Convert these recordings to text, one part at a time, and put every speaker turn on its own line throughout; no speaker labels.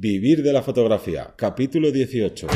Vivir de la fotografía, capítulo 18.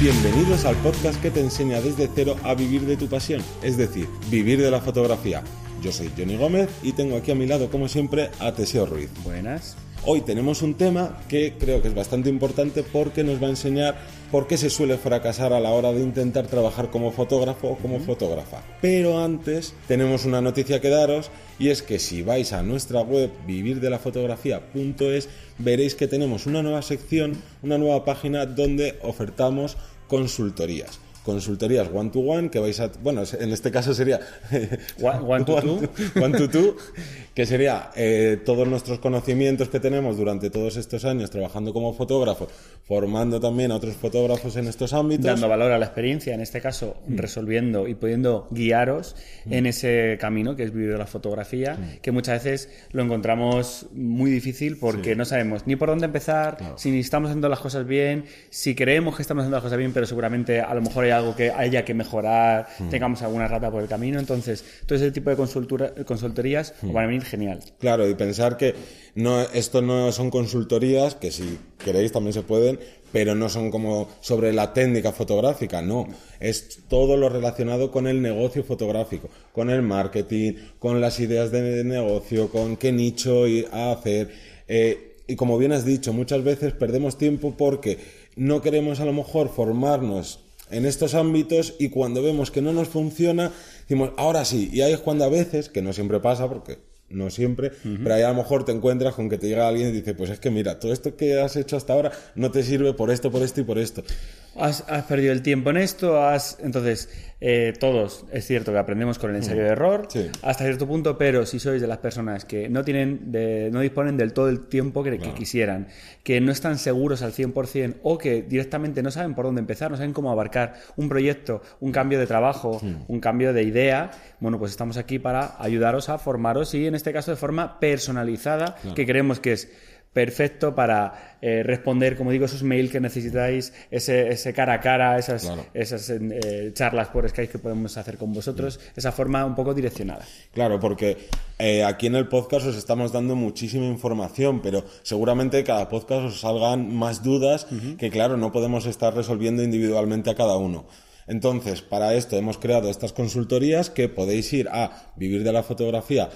Bienvenidos al podcast que te enseña desde cero a vivir de tu pasión, es decir, vivir de la fotografía. Yo soy Johnny Gómez y tengo aquí a mi lado, como siempre, a Teseo Ruiz.
Buenas.
Hoy tenemos un tema que creo que es bastante importante porque nos va a enseñar por qué se suele fracasar a la hora de intentar trabajar como fotógrafo o como fotógrafa. Pero antes tenemos una noticia que daros y es que si vais a nuestra web vivirdelafotografía.es veréis que tenemos una nueva sección, una nueva página donde ofertamos consultorías consultorías one to one que vais a bueno en este caso sería
one, to two
one to two que sería eh, todos nuestros conocimientos que tenemos durante todos estos años trabajando como fotógrafo formando también a otros fotógrafos en estos ámbitos
dando valor a la experiencia en este caso mm. resolviendo y pudiendo guiaros mm. en ese camino que es vivir la fotografía mm. que muchas veces lo encontramos muy difícil porque no sabemos ni por dónde empezar si estamos haciendo las cosas bien si creemos que estamos haciendo las cosas bien pero seguramente a lo mejor hay algo que haya que mejorar, mm. tengamos alguna rata por el camino. Entonces, todo ese tipo de consultorías mm. van a venir genial.
Claro, y pensar que no, esto no son consultorías, que si queréis también se pueden, pero no son como sobre la técnica fotográfica, no. Es todo lo relacionado con el negocio fotográfico, con el marketing, con las ideas de negocio, con qué nicho hacer. Eh, y como bien has dicho, muchas veces perdemos tiempo porque no queremos a lo mejor formarnos en estos ámbitos y cuando vemos que no nos funciona, decimos, ahora sí. Y ahí es cuando a veces, que no siempre pasa, porque no siempre, pero ahí a lo mejor te encuentras con que te llega alguien y dice, pues es que mira, todo esto que has hecho hasta ahora no te sirve por esto, por esto y por esto.
Has, perdido el tiempo en esto, has... Entonces, eh, todos, es cierto que aprendemos con el ensayo de error hasta cierto punto, pero si sois de las personas que no tienen, no disponen del todo el tiempo que, quisieran, que no están seguros al 100% o que directamente no saben por dónde empezar, no saben cómo abarcar un proyecto, un cambio de trabajo, un cambio de idea, bueno, pues estamos aquí para ayudaros a formaros y en este caso de forma personalizada, que creemos que es perfecto para eh, responder, como digo, esos mails que necesitáis, ese, ese cara a cara, esas, esas eh, charlas por Skype que podemos hacer con vosotros, esa forma un poco direccionada.
Claro, porque eh, aquí en el podcast os estamos dando muchísima información, pero seguramente cada podcast os salgan más dudas que, claro, no podemos estar resolviendo individualmente a cada uno. Entonces, para esto hemos creado estas consultorías que podéis ir a vivir de la fotografía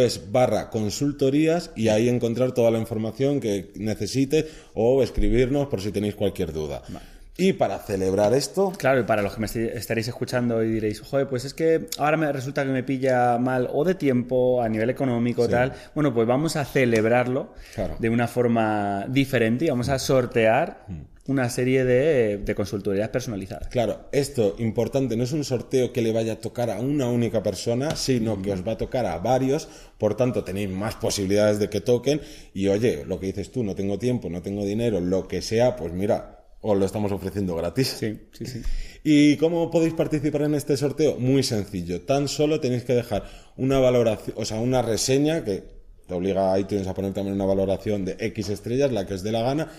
es barra consultorías y ahí encontrar toda la información que necesite o escribirnos por si tenéis cualquier duda. Y para celebrar esto.
Claro, y para los que me estaréis escuchando y diréis, joder, pues es que ahora me resulta que me pilla mal o de tiempo, a nivel económico, tal. Bueno, pues vamos a celebrarlo de una forma diferente y vamos a sortear mm una serie de, consultorías personalizadas.
Claro, esto importante, no es un sorteo que le vaya a tocar a una única persona, sino que os va a tocar a varios, por tanto tenéis más posibilidades de que toquen y oye, lo que dices tú, no tengo tiempo, no tengo dinero, lo que sea, pues mira, os lo estamos ofreciendo gratis.
Sí, sí, sí.
¿Y cómo podéis participar en este sorteo? Muy sencillo, tan solo tenéis que dejar una valoración, o sea, una reseña que te obliga a iTunes a poner también una valoración de X estrellas, la que os dé la gana,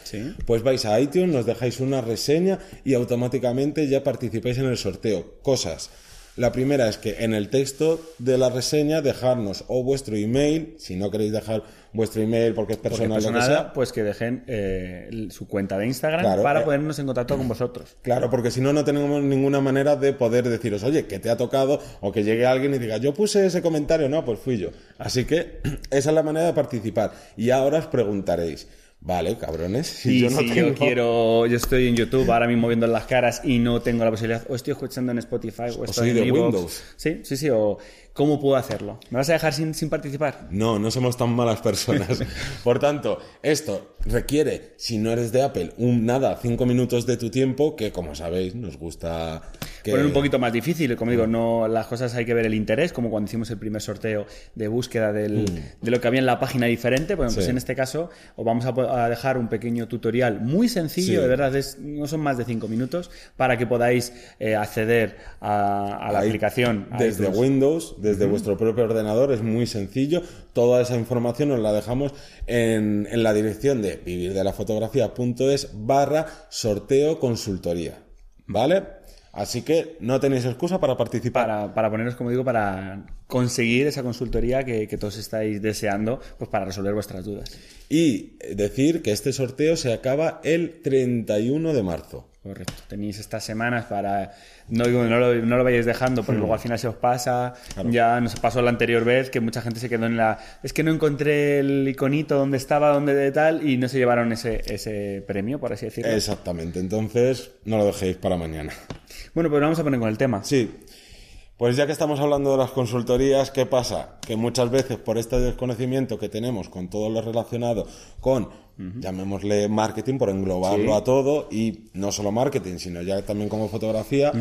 pues vais a iTunes, nos dejáis una reseña y automáticamente ya participáis en el sorteo. Cosas la primera es que en el texto de la reseña dejarnos o vuestro email, si no queréis dejar vuestro email porque es personal, lo que sea,
pues que dejen eh, su cuenta de Instagram para eh, ponernos en contacto con vosotros.
Claro, porque si no, no tenemos ninguna manera de poder deciros, oye, que te ha tocado o que llegue alguien y diga, yo puse ese comentario, no, pues fui yo. Así que esa es la manera de participar. Y ahora os preguntaréis, Vale, cabrones.
Si yo no yo quiero, yo estoy en YouTube ahora mismo viendo las caras y no tengo la posibilidad, o estoy escuchando en Spotify, o estoy en Windows. Sí, sí, sí, o ¿cómo puedo hacerlo? ¿Me vas a dejar sin, sin participar?
No, no somos tan malas personas. Por tanto, esto requiere, si no eres de Apple, un nada, cinco minutos de tu tiempo, que como sabéis, nos gusta
poner un poquito más difícil. Como digo, no las cosas hay que ver el interés, como cuando hicimos el primer sorteo de búsqueda del, mm. de lo que había en la página diferente. Bueno, pues en este caso os vamos a, dejar un pequeño tutorial muy sencillo, de verdad, es, no son más de cinco minutos, para que podáis eh, acceder a, la aplicación.
Desde Windows, desde vuestro propio ordenador, es muy sencillo. Toda esa información os la dejamos en, en la dirección de vivirdelafotografía.es barra sorteo consultoría. ¿Vale? Así que no tenéis excusa para participar.
Para, para poneros, como digo, para conseguir esa consultoría que, que, todos estáis deseando pues para resolver vuestras dudas.
Y decir que este sorteo se acaba el 31 de marzo.
Correcto. Tenéis estas semanas para. No digo no lo, no lo vayáis dejando, porque luego al final se os pasa. Ya nos pasó la anterior vez que mucha gente se quedó en la. Es que no encontré el iconito donde estaba, donde de tal, y no se llevaron ese, ese premio, por así decirlo.
Exactamente. Entonces, no lo dejéis para mañana.
Bueno, pues vamos a poner con el tema.
Sí. Pues ya que estamos hablando de las consultorías, ¿qué pasa? Que muchas veces por este desconocimiento que tenemos con todo lo relacionado con, llamémosle marketing, por englobarlo a todo, y no solo marketing, sino ya también como fotografía,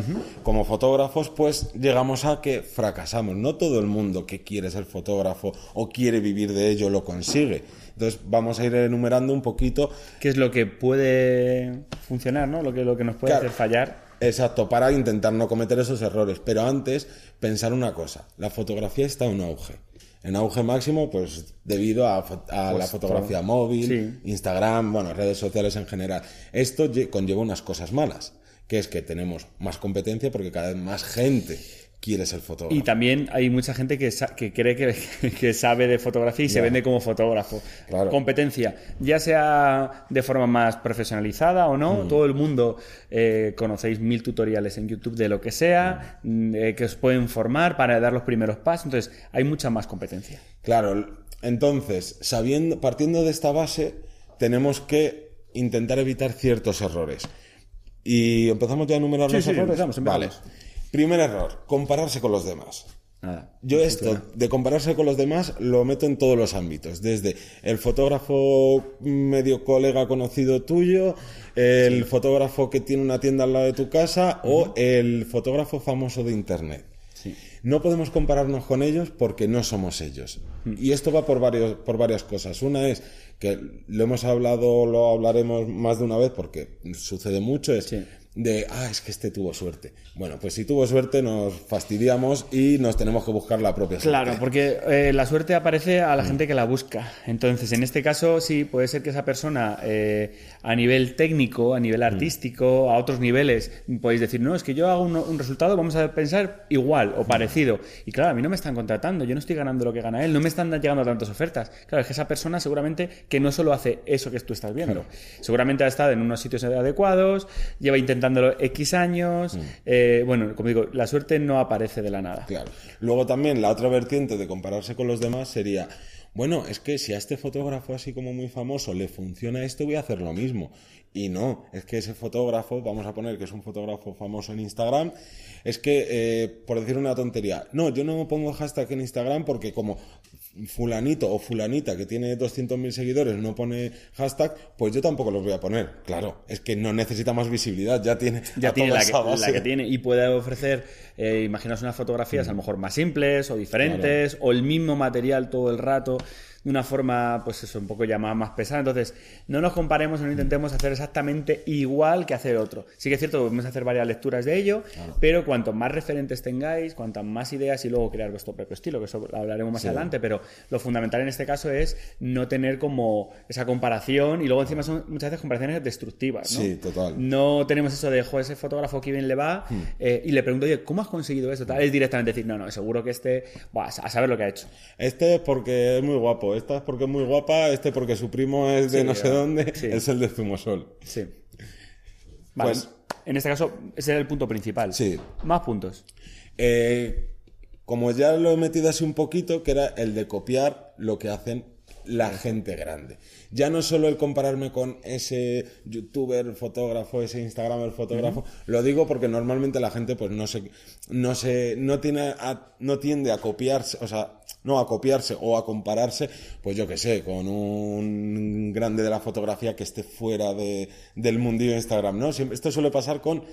como fotógrafos, pues llegamos a que fracasamos. No todo el mundo que quiere ser fotógrafo o quiere vivir de ello lo consigue. Entonces vamos a ir enumerando un poquito...
¿Qué es lo que puede funcionar, ¿no? Lo que, lo que nos puede hacer fallar
Exacto, para intentar no cometer esos errores. Pero antes, pensar una cosa, la fotografía está en auge. En auge máximo, pues debido a, la pues, fotografía móvil, Instagram, bueno, redes sociales en general. Esto conlleva unas cosas malas, que es que tenemos más competencia porque cada vez más gente quiere ser fotógrafo.
Y también hay mucha gente que, que cree que, sabe de fotografía y se vende como fotógrafo. Competencia, ya sea de forma más profesionalizada o no, mm. todo el mundo eh, conocéis mil tutoriales en YouTube de lo que sea, mm, eh, que os pueden formar para dar los primeros pasos, entonces hay mucha más competencia.
Claro, entonces, sabiendo, partiendo de esta base, tenemos que intentar evitar ciertos errores. Y empezamos ya a enumerar los errores.
Empezamos, Vale.
Primer error, compararse con los demás. Yo esto de compararse con los demás lo meto en todos los ámbitos, desde el fotógrafo medio colega conocido tuyo, el fotógrafo que tiene una tienda al lado de tu casa o el fotógrafo famoso de internet. No podemos compararnos con ellos porque no somos ellos. Y esto va por, varios, por varias cosas. Una es que lo hemos hablado, lo hablaremos más de una vez porque sucede mucho, es de, ah, es que este tuvo suerte. Bueno, pues si tuvo suerte nos fastidiamos y nos tenemos que buscar la propia
suerte. Claro, porque eh, la suerte aparece a la mm. gente que la busca. Entonces, en este caso, sí, puede ser que esa persona eh, a nivel técnico, a nivel mm. artístico, a otros niveles, podéis decir, no, es que yo hago un, resultado, vamos a pensar igual o mm. parecido. Y claro, a mí no me están contratando, yo no estoy ganando lo que gana él, no me están llegando tantas ofertas. Claro, es que esa persona seguramente que no solo hace eso que tú estás viendo, seguramente ha estado en unos sitios adecuados, lleva intentando intentándolo X años. Mm. Eh, bueno, como digo, la suerte no aparece de la nada.
Claro. Luego también la otra vertiente de compararse con los demás sería, bueno, es que si a este fotógrafo así como muy famoso le funciona esto, voy a hacer lo mismo. Y no, es que ese fotógrafo, vamos a poner que es un fotógrafo famoso en Instagram, es que, eh, por decir una tontería, no, yo no pongo hashtag en Instagram porque como fulanito o fulanita que tiene 200.000 seguidores no pone hashtag, pues yo tampoco los voy a poner. Claro, es que no necesita más visibilidad, ya tiene,
ya tiene la que, tiene y puede ofrecer, eh, imaginaos unas fotografías a lo mejor más simples o diferentes o el mismo material todo el rato de una forma, pues eso, un poco llamada más pesada. Entonces, no nos comparemos, no intentemos hacer exactamente igual que hacer otro. Sí que es cierto podemos hacer varias lecturas de ello, pero cuanto más referentes tengáis, cuantas más ideas y luego crear vuestro propio estilo, que eso hablaremos más adelante, pero lo fundamental en este caso es no tener como esa comparación y luego encima son muchas veces comparaciones destructivas, ¿no?
Sí, total.
No tenemos eso de, joder, ese fotógrafo que bien le va hmm. eh, y le pregunto, oye, ¿cómo has conseguido eso? Tal, es directamente decir, no, no, seguro que este, a saber lo que ha hecho.
Este es porque es muy guapo esta es porque es muy guapa, este porque su primo es de no sé dónde, es el de Zumosol.
Sí. Pues, en este caso, ese era el punto principal.
Sí.
Más puntos.
Eh, como ya lo he metido así un poquito, que era el de copiar lo que hacen la gente grande. Ya no solo el compararme con ese youtuber fotógrafo, ese instagramer fotógrafo, lo digo porque normalmente la gente pues no se, no se, no tiene, no tiende a copiarse, o sea, no a copiarse o a compararse, pues yo que sé, con un grande de la fotografía que esté fuera de, del mundillo de Instagram, ¿no? esto suele pasar con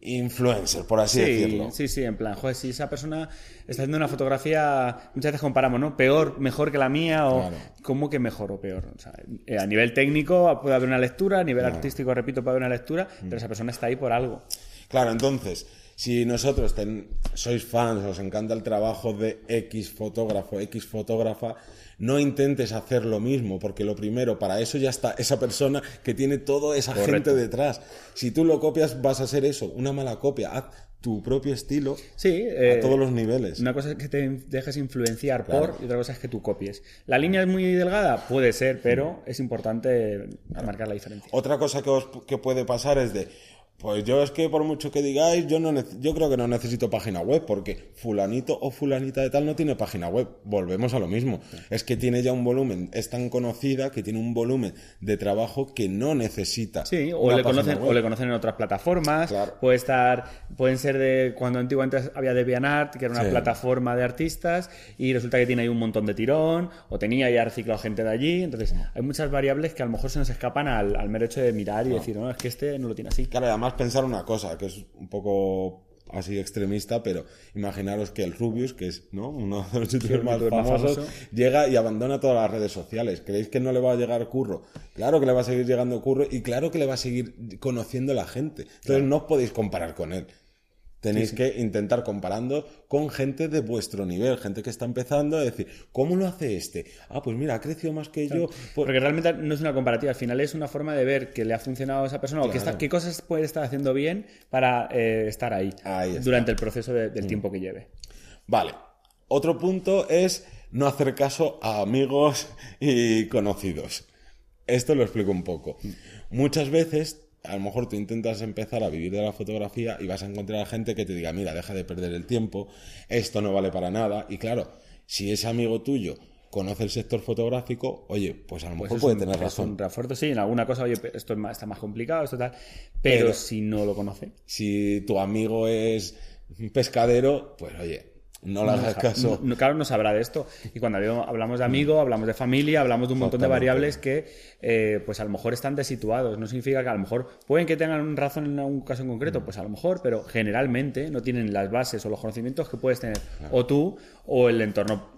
influencer, por así decirlo.
Sí, sí, en plan, joder, si esa persona está haciendo una fotografía, muchas veces comparamos, ¿no? Peor, mejor que la mía, o ¿cómo que mejor o peor? O sea, eh, a nivel técnico puede haber una lectura, a nivel artístico, repito, puede haber una lectura, pero esa persona está ahí por algo.
Claro, entonces, si nosotros sois fans, os encanta el trabajo de X fotógrafo, X fotógrafa, no intentes hacer lo mismo, porque lo primero, para eso ya está esa persona que tiene toda esa gente detrás. Si tú lo copias, vas a ser eso, una mala copia. Haz tu propio estilo
sí,
a eh, todos los niveles.
Una cosa es que te dejes influenciar por y otra cosa es que tú copies. ¿La línea es muy delgada? Puede ser, pero es importante marcar la diferencia.
Otra cosa que, que puede pasar es de pues yo es que por mucho que digáis, yo no yo creo que no necesito página web porque fulanito o fulanita de tal no tiene página web. Volvemos a lo mismo. Es que tiene ya un volumen, es tan conocida que tiene un volumen de trabajo que no necesita.
Sí, o le conocen o le conocen en otras plataformas. Puede estar pueden ser de cuando antiguamente había DeviantArt, que era una plataforma de artistas y resulta que tiene ahí un montón de tirón o tenía ya reciclado gente de allí, entonces hay muchas variables que a lo mejor se nos escapan al, mero hecho de mirar y decir, no, es que este no lo tiene así.
Claro, además pensar una cosa, que es un poco así extremista, pero imaginaros que el Rubius, que es ¿no? uno de los youtubers más famosos, llega y abandona todas las redes sociales. ¿Creéis que no le va a llegar curro? Claro que le va a seguir llegando curro y claro que le va a seguir conociendo la gente. Entonces no os podéis comparar con él. Tenéis que intentar comparando con gente de vuestro nivel, gente que está empezando a decir, ¿cómo lo hace este? Ah, pues mira, ha crecido más que yo. Pues
Porque realmente no es una comparativa, al final es una forma de ver que le ha funcionado a esa persona o qué, cosas puede estar haciendo bien para eh, estar ahí, durante el proceso del mm. tiempo que lleve.
Vale. Otro punto es no hacer caso a amigos y conocidos. Esto lo explico un poco. Mm. Muchas veces a lo mejor tú intentas empezar a vivir de la fotografía y vas a encontrar a gente que te diga, mira, deja de perder el tiempo, esto no vale para nada. Y claro, si ese amigo tuyo conoce el sector fotográfico, oye, pues a lo pues mejor puede tener razón.
Un refuerzo, sí, en alguna cosa, oye, esto está más complicado, esto tal. Pero, si no lo conoce.
Si tu amigo es pescadero, pues oye, no le hagas caso.
claro, no sabrá de esto. Y cuando hablamos de amigo, hablamos de familia, hablamos de un montón de variables que, eh, pues a lo mejor están desituados. No significa que a lo mejor pueden que tengan razón en algún caso en concreto, pues a lo mejor, pero generalmente no tienen las bases o los conocimientos que puedes tener o tú o el entorno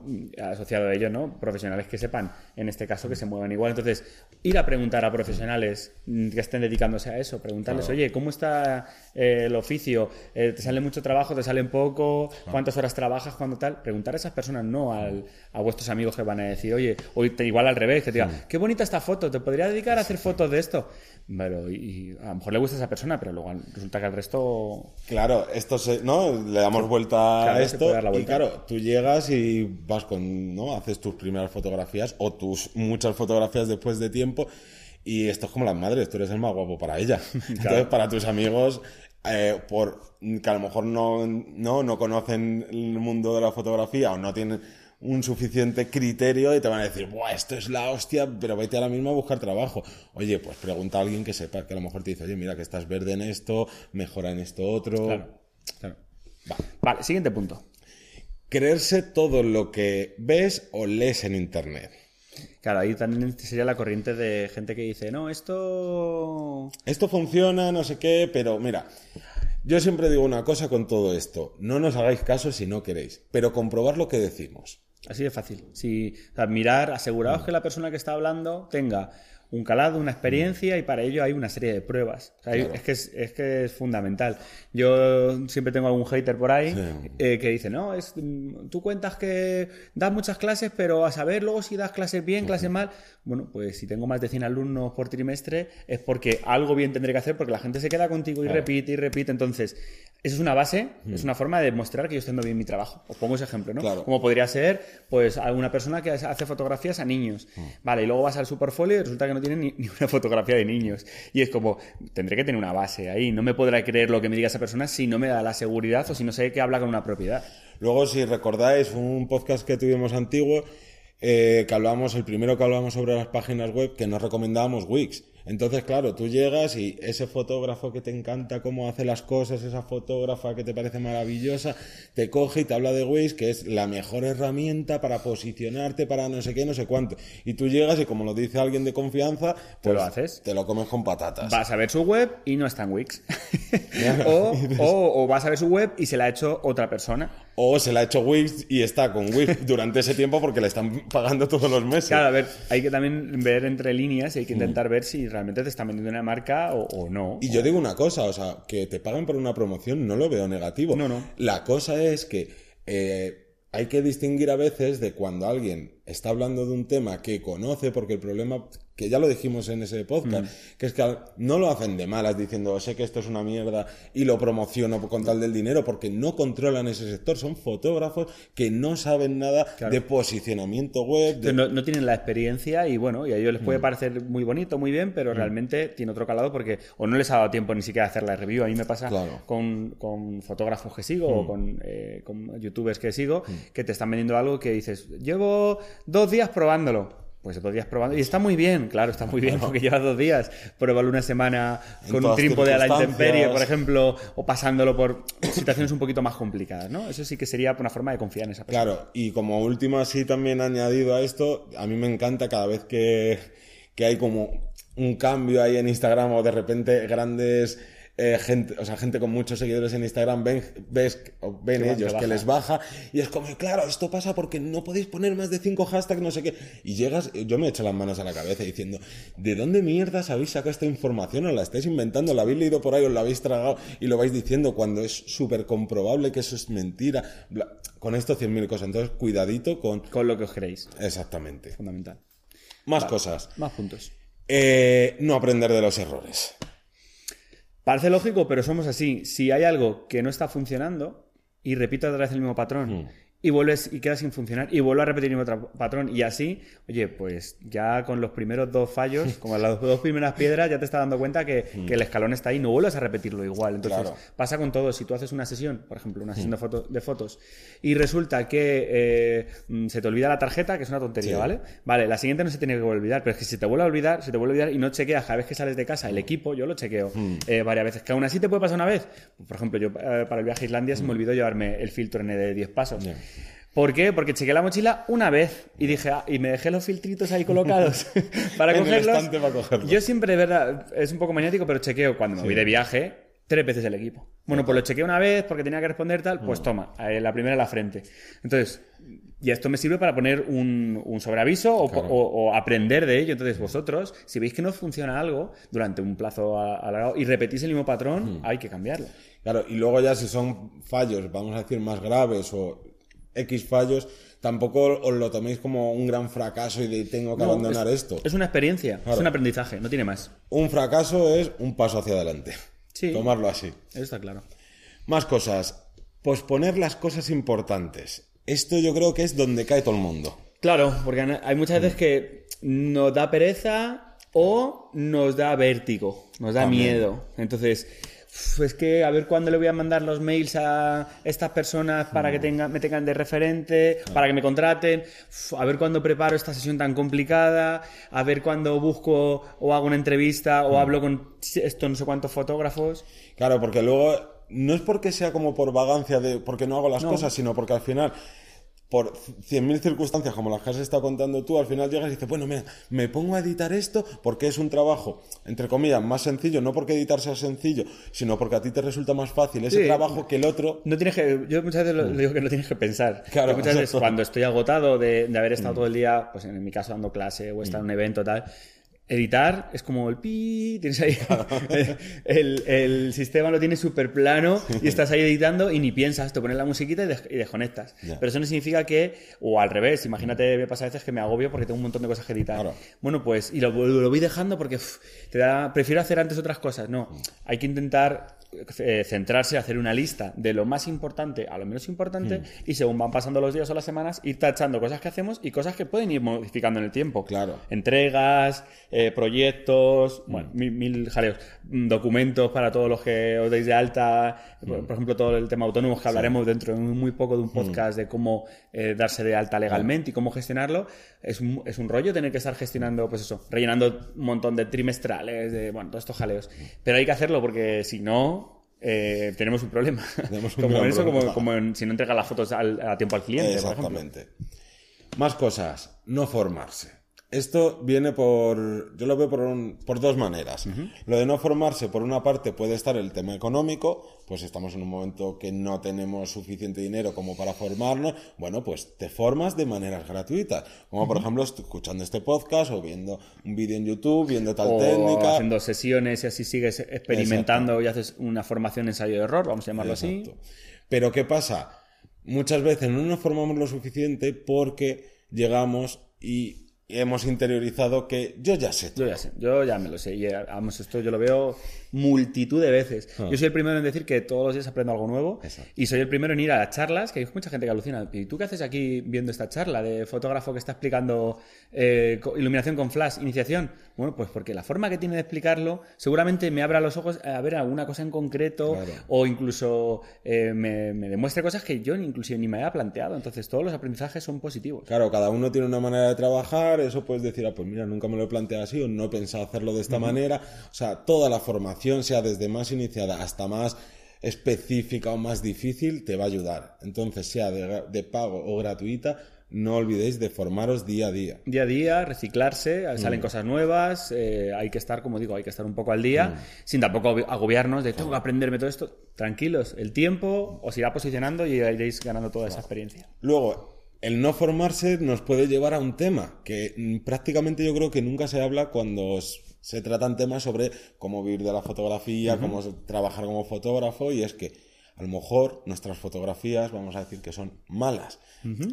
asociado a ello, ¿no? Profesionales que sepan, en este caso, que se muevan igual. Entonces, ir a preguntar a profesionales que estén dedicándose a eso, preguntarles, oye, ¿cómo está eh, el oficio? Eh, ¿Te sale mucho trabajo? ¿Te sale poco? ¿Cuántas horas trabajas? ¿Cuándo tal? Preguntar a esas personas, no al, a vuestros amigos que van a decir, oye, o igual al revés, que te digan, qué bonita esta foto, ¿te podría dedicar a hacer fotos de esto? Pero, y, a lo mejor le gusta a esa persona, pero luego resulta que al resto...
Claro, esto se, ¿no? Le damos vuelta a esto y claro, tú llegas y vas con, ¿no? Haces tus primeras fotografías o tus muchas fotografías después de tiempo y esto es como las madres, tú eres el más guapo para ella. Entonces, para tus amigos, eh, por que a lo mejor no, no, no conocen el mundo de la fotografía o no tienen un suficiente criterio y te van a decir, Buah, esto es la hostia, pero vete ahora mismo a buscar trabajo. Oye, pues pregunta a alguien que sepa, que a lo mejor te dice, oye, mira que estás verde en esto, mejora en esto otro.
Claro, vale, siguiente punto.
Creerse todo lo que ves o lees en Internet.
Claro, ahí también sería la corriente de gente que dice, no, esto...
Esto funciona, no sé qué, pero mira, yo siempre digo una cosa con todo esto, no nos hagáis caso si no queréis, pero comprobar lo que decimos.
Así de fácil. Si, mirar, aseguraos mm. que la persona que está hablando tenga un calado, una experiencia y para ello hay una serie de pruebas. es, que es, que es fundamental. Yo siempre tengo algún hater por ahí eh, que dice, no, es, tú cuentas que das muchas clases, pero a saber luego si das clases bien, clases mal. Bueno, pues si tengo más de 100 alumnos por trimestre es porque algo bien tendré que hacer porque la gente se queda contigo y repite y repite. Entonces, eso es una base, es una forma de demostrar que yo estoy haciendo bien mi trabajo. Os pongo ese ejemplo, ¿no? Como podría ser, pues, alguna persona que hace fotografías a niños. Vale, y luego vas al su portfolio y resulta que no tiene ni, una fotografía de niños. Y es como, tendré que tener una base ahí. No me podrá creer lo que me diga esa persona si no me da la seguridad o si no sé que habla con una propiedad.
Luego, si recordáis un podcast que tuvimos antiguo, eh, que hablábamos, el primero que hablábamos sobre las páginas web, que nos recomendábamos Wix. Entonces, claro, tú llegas y ese fotógrafo que te encanta cómo hace las cosas, esa fotógrafa que te parece maravillosa, te coge y te habla de Waze, que es la mejor herramienta para posicionarte, para no sé qué, no sé cuánto. Y tú llegas y como lo dice alguien de confianza,
¿Te lo
pues
haces?
Te lo comes con patatas.
Vas a ver su web y no está en Wix. o, o- o vas a ver su web y se la ha hecho otra persona.
O se la ha hecho Wix y está con Wix durante ese tiempo porque le están pagando todos los meses.
Claro, a ver, hay que también ver entre líneas y hay que intentar ver si realmente te están vendiendo una marca o, o no.
Y yo digo una cosa, o sea, que te paguen por una promoción no lo veo negativo.
No, no.
La cosa es que eh, hay que distinguir a veces de cuando alguien está hablando de un tema que conoce, porque el problema, que ya lo dijimos en ese podcast,
Mm.
que es que no lo hacen de malas diciendo sé que esto es una mierda y lo promociono con tal del dinero, porque no controlan ese sector. Son fotógrafos que no saben nada de posicionamiento web. de-
no, no tienen la experiencia y bueno, y a ellos les
Mm.
puede parecer muy bonito, muy bien, pero realmente tiene otro calado porque o no les ha dado tiempo ni siquiera a hacer la review. A mí me pasa
Claro. Mm.
con, con fotógrafos que sigo o con, eh, con youtubers que sigo que te están vendiendo algo que dices, llevo dos días probándolo. Pues dos días probando. Y está muy bien, claro, está muy bien, porque llevas dos días. Pruébalo una semana con un trípode a la intemperie, por ejemplo, o pasándolo por situaciones un poquito más complicadas, ¿no? Eso sí que sería una forma de confiar en esa persona.
Claro, y como último así también añadido a esto, a mí me encanta cada vez que, que hay como un cambio ahí en Instagram o de repente grandes eh, gente, o sea, gente con muchos seguidores en Instagram ven, ves, o ven
Que
ellos
que
les baja y es como, claro, esto pasa porque no podéis poner más de cinco hashtags, no sé qué. Y llegas, yo me echo las manos a la cabeza diciendo, ¿de dónde mierdas habéis sacado esta información? ¿O la estáis inventando? ¿La habéis leído por ahí? ¿Os la habéis tragado? Y lo vais diciendo cuando es súper comprobable que eso es mentira. Bla- Con esto 100.000 cosas. Entonces, cuidadito con...
Con lo que os creéis,
Exactamente.
fundamental.
Más cosas.
Más puntos.
Eh, no aprender de los errores.
Parece lógico, pero somos así. Si hay algo que no está funcionando y repito otra vez el mismo patrón y vuelves y queda sin funcionar y vuelvo a repetir el mismo patrón y así, oye, pues ya con los primeros dos fallos, como las dos primeras piedras, ya te estás dando cuenta que, que el escalón está ahí, no vuelves a repetirlo igual. Entonces,
Claro.
pasa con todo. Si tú haces una sesión, por ejemplo, una sesión de, foto- de fotos, y resulta que eh, mm, se te olvida la tarjeta, que es una tontería,
Sí.
¿vale? Vale, la siguiente no se tiene que olvidar, pero es que si te vuelve a olvidar, se te vuelve a olvidar y no chequeas cada vez que sales de casa el equipo, yo lo chequeo eh, varias veces, que aún así te puede pasar una vez. Por ejemplo, yo eh, para el viaje a Islandia se me olvidó llevarme el filtro N de 10 pasos. ¿Por qué? Porque chequeé la mochila una vez y dije, ah, y me dejé los filtritos ahí colocados para cogerlos.
estante para cogerlos.
Yo siempre, de verdad, es un poco maniático, pero chequeo cuando me voy de viaje tres veces el equipo. Bueno, pues lo chequeé una vez porque tenía que responder tal, pues
Mm.
toma, la primera en la frente. Entonces, y esto me sirve para poner un, un sobreaviso o,
Claro.
o- o aprender de ello. Entonces, vosotros, si veis que no funciona algo durante un plazo a- alargado y repetís el mismo patrón,
Mm.
hay que cambiarlo.
Claro, y luego ya si son fallos, vamos a decir, más graves o X fallos, tampoco os lo toméis como un gran fracaso y de tengo que
No,
abandonar
es,
esto.
Es una experiencia,
Claro.
es un aprendizaje, no tiene más.
Un fracaso es un paso hacia adelante.
Sí.
Tomarlo así.
Eso está claro.
Más cosas. Posponer las cosas importantes. Esto yo creo que es donde cae todo el mundo.
Claro, porque hay muchas veces que nos da pereza o nos da vértigo, nos da
También.
miedo. Entonces, es que a ver cuándo le voy a mandar los mails a estas personas para que tengan, me tengan de referente, para que me contraten, a ver cuándo preparo esta sesión tan complicada, a ver cuándo busco o hago una entrevista o hablo con esto no sé cuántos fotógrafos.
Claro, porque luego no es porque sea como por vagancia de porque no hago las
No.
cosas, sino porque al final, por cien mil circunstancias como las que has estado contando tú, al final llegas y dices, bueno, mira, me pongo a editar esto porque es un trabajo, entre comillas, más sencillo, no porque editar sea sencillo, sino porque a ti te resulta más fácil ese
Sí.
trabajo que el otro.
No tienes que, yo muchas veces lo, le digo que no tienes que pensar.
Claro,
Yo muchas veces cuando estoy agotado de, de haber estado todo el día, pues en mi caso dando clase o estar en un evento tal, editar es como el pi, tienes ahí el, el sistema lo tienes súper plano y estás ahí editando y ni piensas, te pones la musiquita y, des- y desconectas. Pero eso no significa que, o al revés, imagínate, me pasa a veces que me agobio porque tengo un montón de cosas que editar.
Claro.
Bueno, pues, y lo, lo voy dejando porque te da, prefiero hacer antes otras cosas. No, hay que intentar eh, centrarse, hacer una lista de lo más importante a lo menos importante
Mm.
y según van pasando los días o las semanas, ir tachando cosas que hacemos y cosas que pueden ir modificando en el tiempo.
Claro.
Entregas, eh, proyectos,
Mm.
bueno, mil, mil jaleos, Mm, documentos para todos los que os deis de alta,
Mm.
por, por ejemplo, todo el tema autónomos que hablaremos dentro de muy poco de un podcast de cómo eh, darse de alta legalmente y cómo gestionarlo. Es un, es un rollo tener que estar gestionando, pues eso, rellenando un montón de trimestrales, de, bueno, todos estos jaleos. Pero hay que hacerlo porque si no, eh, tenemos un problema.
Tenemos un
como
gran
en eso, como,
problema.
como en- si no entrega las fotos al- a tiempo al cliente, por.
Exactamente. Más cosas. No formarse. Esto viene por, yo lo veo por, un- por dos maneras. Lo de no formarse, por una parte, puede estar el tema económico, pues estamos en un momento que no tenemos suficiente dinero como para formarnos, bueno, pues te formas de maneras gratuitas, como por ejemplo escuchando este podcast o viendo un vídeo en YouTube, viendo tal
o
técnica.
haciendo sesiones y así sigues experimentando y haces una formación ensayo de error, vamos a llamarlo así.
Exacto. Pero ¿qué pasa? Muchas veces no nos formamos lo suficiente porque llegamos y hemos interiorizado que yo ya sé todo.
Yo ya sé, yo ya me lo sé. Y eh, vamos, esto yo lo veo multitud de veces. Yo soy el primero en decir que todos los días aprendo algo nuevo.
Ah. Exacto.
Y soy el primero en ir a las charlas, que hay mucha gente que alucina. ¿Y tú qué haces aquí viendo esta charla de fotógrafo que está explicando eh, iluminación con flash, iniciación? Bueno, pues porque la forma que tiene de explicarlo seguramente me abra los ojos a ver alguna cosa en concreto
Claro.
o incluso eh, me, me demuestre cosas que yo inclusive ni me había planteado. Entonces todos los aprendizajes son positivos.
Claro, cada uno tiene una manera de trabajar, eso puedes decir, ah, pues mira, nunca me lo he planteado así o no he pensado hacerlo de esta manera. O sea, toda la formación, sea desde más iniciada hasta más específica o más difícil, te va a ayudar. Entonces, sea de, de pago o gratuita, no olvidéis de formaros día a día.
día a día, reciclarse, salen
Mm.
cosas nuevas, eh, hay que estar, como digo, hay que estar un poco al día,
Mm.
sin tampoco agobi- agobiarnos de tengo que aprenderme todo esto. Tranquilos, el tiempo os irá posicionando y iréis ganando toda esa experiencia.
Luego, el no formarse nos puede llevar a un tema que mm, prácticamente yo creo que nunca se habla cuando s- se tratan temas sobre cómo vivir de la fotografía, cómo trabajar como fotógrafo, y es que a lo mejor nuestras fotografías, vamos a decir que son malas,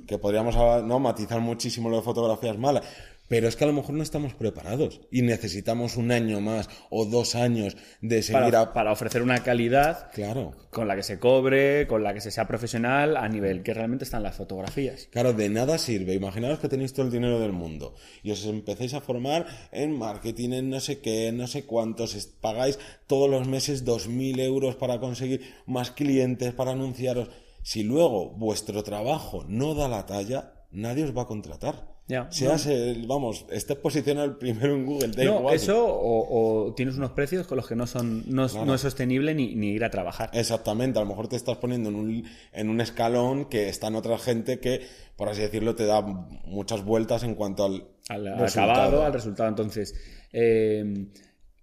que podríamos ah, no matizar muchísimo lo de fotografías malas. Pero es que a lo mejor no estamos preparados y necesitamos un año más o dos años de seguir
Para,
a...
para ofrecer una calidad
Claro.
con la que se cobre, con la que se sea profesional a nivel que realmente están las fotografías.
Claro, de nada sirve. Imaginaos que tenéis todo el dinero del mundo y os empecéis a formar en marketing, en no sé qué, en no sé cuántos, pagáis todos los meses 2.000 euros para conseguir más clientes, para anunciaros. Si luego vuestro trabajo no da la talla, nadie os va a contratar.
Ya.
Seas el, vamos, estés posicionado primero en Google, da
No,
igual.
eso o, o tienes unos precios con los que no son no, es- no es sostenible ni, ni ir a trabajar.
Exactamente, a lo mejor te estás poniendo en un, en un escalón que está en otra gente que, por así decirlo, te da muchas vueltas en cuanto al,
al, al
resultado.
acabado, al resultado. Entonces, eh,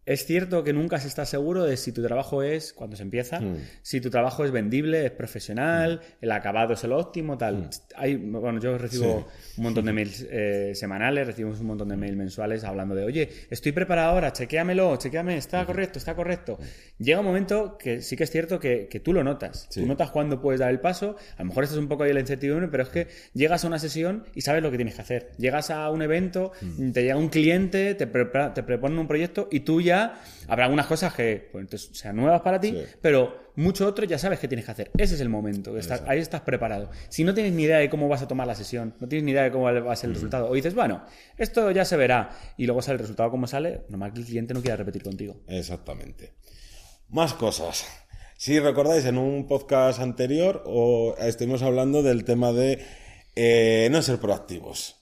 es cierto que nunca se está seguro de si tu trabajo es, cuando se empieza,
Mm.
si tu trabajo es vendible, es profesional, el acabado es el óptimo, tal. Hay, bueno, yo recibo un montón de mails eh, semanales, recibimos un montón de mails mensuales hablando de, oye, estoy preparado ahora, chequéamelo, chequéame, está correcto, está correcto. Llega un momento que sí que es cierto que, que tú lo notas.
Sí.
Tú notas cuándo puedes dar el paso. A lo mejor estás un poco ahí la incertidumbre, pero es que llegas a una sesión y sabes lo que tienes que hacer. Llegas a un evento, te llega un cliente, te, prepara- te proponen un proyecto y tú ya habrá algunas cosas que pues, sean nuevas para ti,
Sí.
pero mucho otro ya sabes qué tienes que hacer. Ese es el momento. que estás- ahí estás preparado. Si no tienes ni idea de cómo vas a tomar la sesión, no tienes ni idea de cómo va a ser el resultado, o dices, bueno, esto ya se verá, y luego sale el resultado como sale, normal que el cliente no quiera repetir contigo.
Exactamente. Más cosas. Si recordáis, en un podcast anterior o estuvimos hablando del tema de eh, no ser proactivos.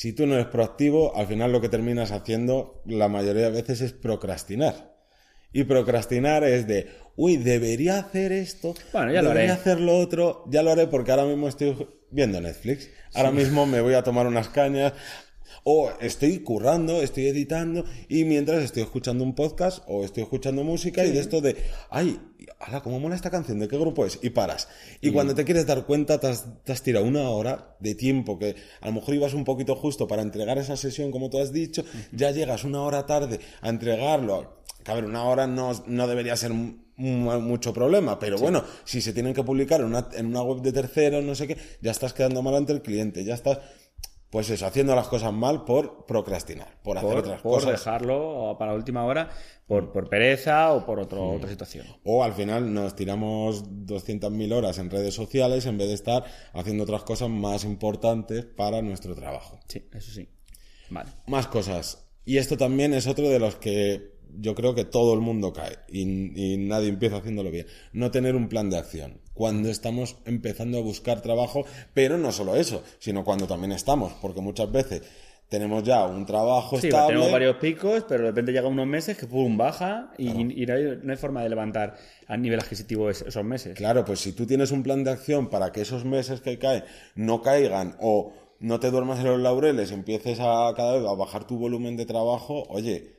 Si tú no eres proactivo, al final lo que terminas haciendo la mayoría de veces es procrastinar. Y procrastinar es de, uy, debería hacer esto,
Bueno, ya lo
debería
haré.
hacer lo otro, ya lo haré porque ahora mismo estoy viendo Netflix, ahora mismo me voy a tomar unas cañas, o estoy currando, estoy editando y mientras estoy escuchando un podcast o estoy escuchando música y de esto de, ay, ala, ¿cómo mola esta canción? ¿De qué grupo es? Y paras. Y cuando te quieres dar cuenta, te has, te has tirado una hora de tiempo que a lo mejor ibas un poquito justo para entregar esa sesión, como tú has dicho, ya llegas una hora tarde a entregarlo. Que a ver, una hora no, no debería ser mu- mucho problema, pero bueno, si se tienen que publicar en una, en una web de terceros, no sé qué, ya estás quedando mal ante el cliente, ya estás pues eso, haciendo las cosas mal por procrastinar, por hacer otras
por
cosas.
dejarlo para última hora, por, por pereza o por otro, otra situación.
O al final nos tiramos 200.000 horas en redes sociales en vez de estar haciendo otras cosas más importantes para nuestro trabajo.
Sí, eso sí. Vale.
Más cosas. Y esto también es otro de los que yo creo que todo el mundo cae y, y nadie empieza haciéndolo bien. No tener un plan de acción cuando estamos empezando a buscar trabajo, pero no solo eso, sino cuando también estamos, porque muchas veces tenemos ya un trabajo
Sí,
estable.
tenemos varios picos, pero de repente llega unos meses que pum, baja y, y no, hay, no hay forma de levantar a nivel adquisitivo es- esos meses.
Claro, pues si tú tienes un plan de acción para que esos meses que caen no caigan o no te duermas en los laureles y empieces a cada vez a bajar tu volumen de trabajo, oye,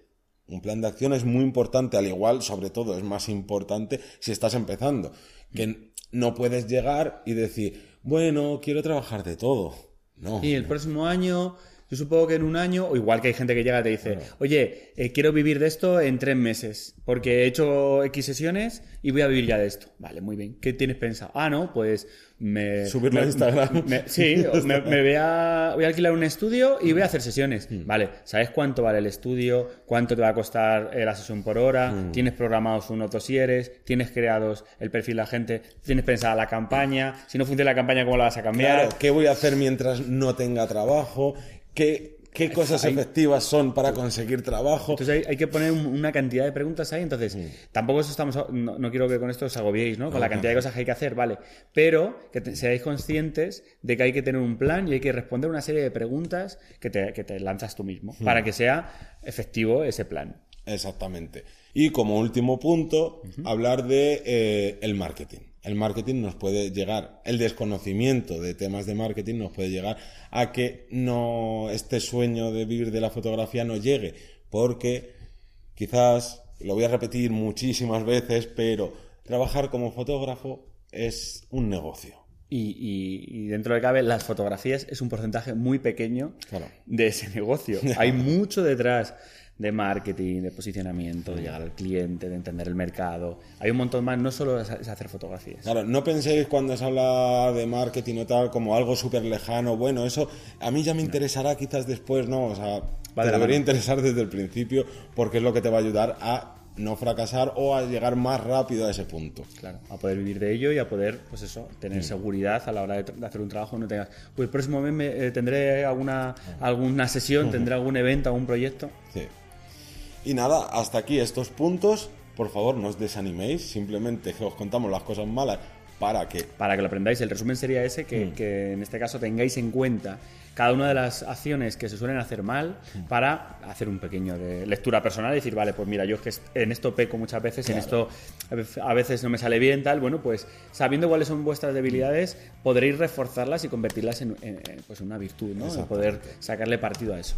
un plan de acción es muy importante, al igual, sobre todo, es más importante si estás empezando, que no puedes llegar y decir, bueno, quiero trabajar de todo. No.
Y el próximo año, yo supongo que en un año, o igual que hay gente que llega y te dice, oye, eh, quiero vivir de esto en tres meses, porque he hecho X sesiones y voy a vivir ya de esto. Vale, muy bien. ¿Qué tienes pensado? Ah, no, pues me...
Subirlo a Instagram.
me- sí, me, me voy, a, voy a alquilar un estudio y voy a hacer sesiones. Vale, ¿sabes cuánto vale el estudio? ¿Cuánto te va a costar eh, la sesión por hora? ¿Tienes programados unos dosieres? ¿Tienes creados el perfil de la gente? ¿Tienes pensada la campaña? Si no funciona la campaña, ¿cómo la vas a cambiar?
Claro, ¿qué voy a hacer mientras no tenga trabajo? ¿Qué, qué cosas efectivas son para conseguir trabajo?
Entonces hay, hay que poner un- una cantidad de preguntas ahí. Entonces, tampoco eso estamos. No, no quiero que con esto os agobiéis, ¿no? Con la cantidad de cosas que hay que hacer, vale. Pero que te- seáis conscientes de que hay que tener un plan y hay que responder una serie de preguntas que te, que te lanzas tú mismo para que sea efectivo ese plan.
Exactamente. Y como último punto, hablar de eh, el marketing. El marketing nos puede llegar, el desconocimiento de temas de marketing nos puede llegar a que no este sueño de vivir de la fotografía no llegue, porque quizás lo voy a repetir muchísimas veces, pero trabajar como fotógrafo es un negocio.
Y, y- y dentro de cabe, las fotografías es un porcentaje muy pequeño
Claro.
de ese negocio. Hay mucho detrás de marketing, de posicionamiento, de llegar al cliente, de entender el mercado. Hay un montón más, no solo es hacer fotografías.
Claro, no penséis cuando se habla de marketing o tal como algo súper lejano. Bueno, eso a mí ya me interesará quizás después, ¿no? O sea,
Va
te
de la
debería interesar desde el principio porque es lo que te va a ayudar a no fracasar o a llegar más rápido a ese punto.
Claro, a poder vivir de ello y a poder, pues eso, tener seguridad a la hora de, hacer un trabajo. No tengas, pues el próximo mes me- eh, tendré alguna, alguna sesión, tendré algún evento, algún proyecto.
Sí. Y nada, hasta aquí estos puntos. Por favor, no os desaniméis, simplemente os contamos las cosas malas para que
Para que lo aprendáis, el resumen sería ese, que, que en este caso tengáis en cuenta cada una de las acciones que se suelen hacer mal para hacer un pequeño de lectura personal y decir, vale, pues mira, yo es que en esto peco muchas veces, en esto a veces no me sale bien, tal, bueno, pues sabiendo cuáles son vuestras debilidades, podréis reforzarlas y convertirlas en, en- en, pues, una virtud, ¿no? En poder sacarle partido a eso.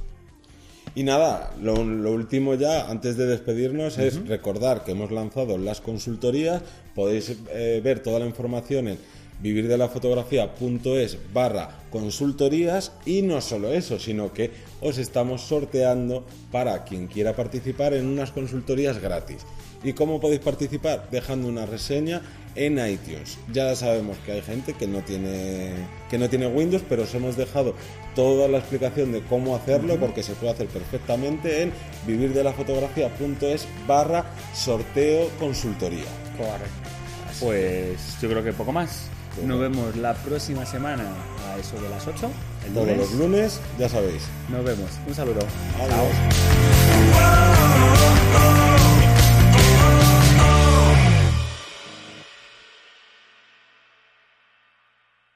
Y nada, lo, lo último ya, antes de despedirnos, es recordar que hemos lanzado las consultorías. Podéis eh, ver toda la información en vivirdelafotografía.es barra consultorías y no solo eso, sino que os estamos sorteando para quien quiera participar en unas consultorías gratis. ¿Y cómo podéis participar? Dejando una reseña en iTunes. Ya sabemos que hay gente que no tiene que no tiene Windows, pero os hemos dejado toda la explicación de cómo hacerlo porque se puede hacer perfectamente en vivirdelafotografía.es barra sorteo consultoría.
Pues yo creo que poco más. Nos vemos la próxima semana a eso de las 8, el
Todos
lunes.
los lunes, ya sabéis.
Nos vemos. Un saludo.
Adiós.
Chao.